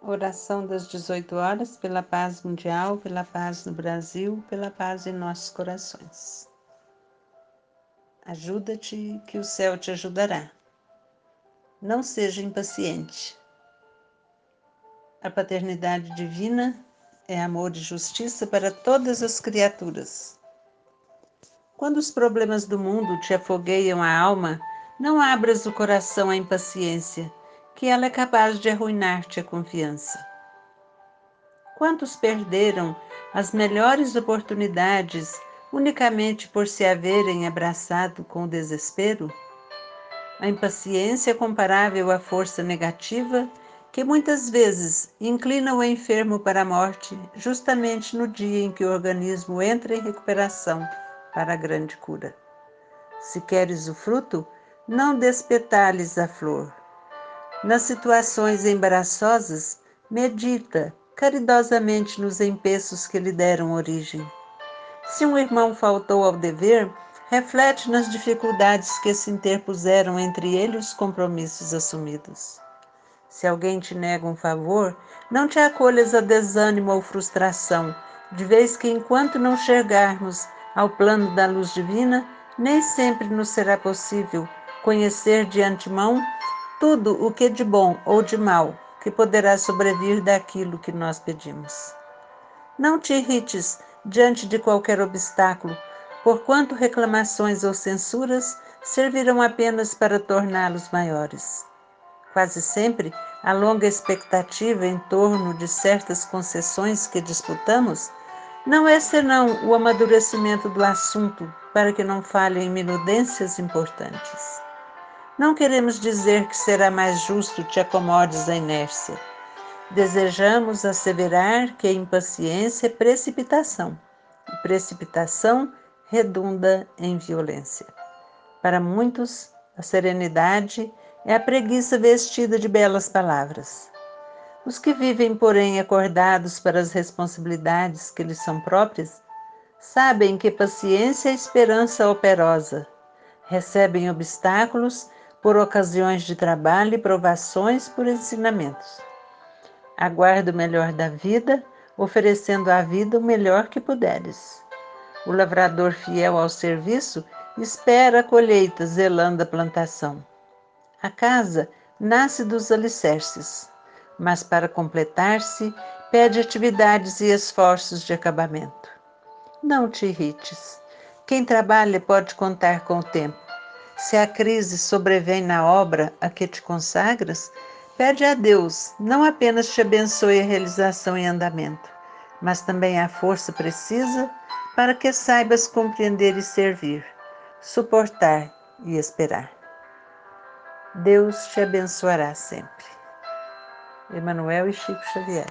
Oração das 18 horas pela paz mundial, pela paz no Brasil, pela paz em nossos corações. Ajuda-te, que o céu te ajudará. Não seja impaciente. A paternidade divina é amor e justiça para todas as criaturas. Quando os problemas do mundo te afogueiam a alma, não abras o coração à impaciência que ela é capaz de arruinar-te a confiança. Quantos perderam as melhores oportunidades unicamente por se haverem abraçado com o desespero? A impaciência é comparável à força negativa que muitas vezes inclina o enfermo para a morte, justamente no dia em que o organismo entra em recuperação para a grande cura. Se queres o fruto, não despetales a flor, nas situações embaraçosas, medita caridosamente nos empeços que lhe deram origem. Se um irmão faltou ao dever, reflete nas dificuldades que se interpuseram entre ele e os compromissos assumidos. Se alguém te nega um favor, não te acolhas a desânimo ou frustração, de vez que enquanto não chegarmos ao plano da luz divina, nem sempre nos será possível conhecer de antemão tudo o que de bom ou de mal que poderá sobrevir daquilo que nós pedimos. Não te irrites diante de qualquer obstáculo, porquanto reclamações ou censuras servirão apenas para torná-los maiores. Quase sempre, a longa expectativa em torno de certas concessões que disputamos não é senão o amadurecimento do assunto para que não falhem minudências importantes. Não queremos dizer que será mais justo te acomodes à inércia. Desejamos asseverar que a impaciência é precipitação, e precipitação redunda em violência. Para muitos, a serenidade é a preguiça vestida de belas palavras. Os que vivem, porém, acordados para as responsabilidades que lhes são próprias, sabem que paciência é esperança operosa, recebem obstáculos por ocasiões de trabalho e provações por ensinamentos. Aguarda o melhor da vida, oferecendo à vida o melhor que puderes. O lavrador fiel ao serviço espera a colheita, zelando a plantação. A casa nasce dos alicerces, mas para completar-se, pede atividades e esforços de acabamento. Não te irrites. Quem trabalha pode contar com o tempo se a crise sobrevém na obra a que te consagras, pede a Deus não apenas te abençoe a realização em andamento, mas também a força precisa para que saibas compreender e servir, suportar e esperar. Deus te abençoará sempre. Emanuel e Chico Xavier.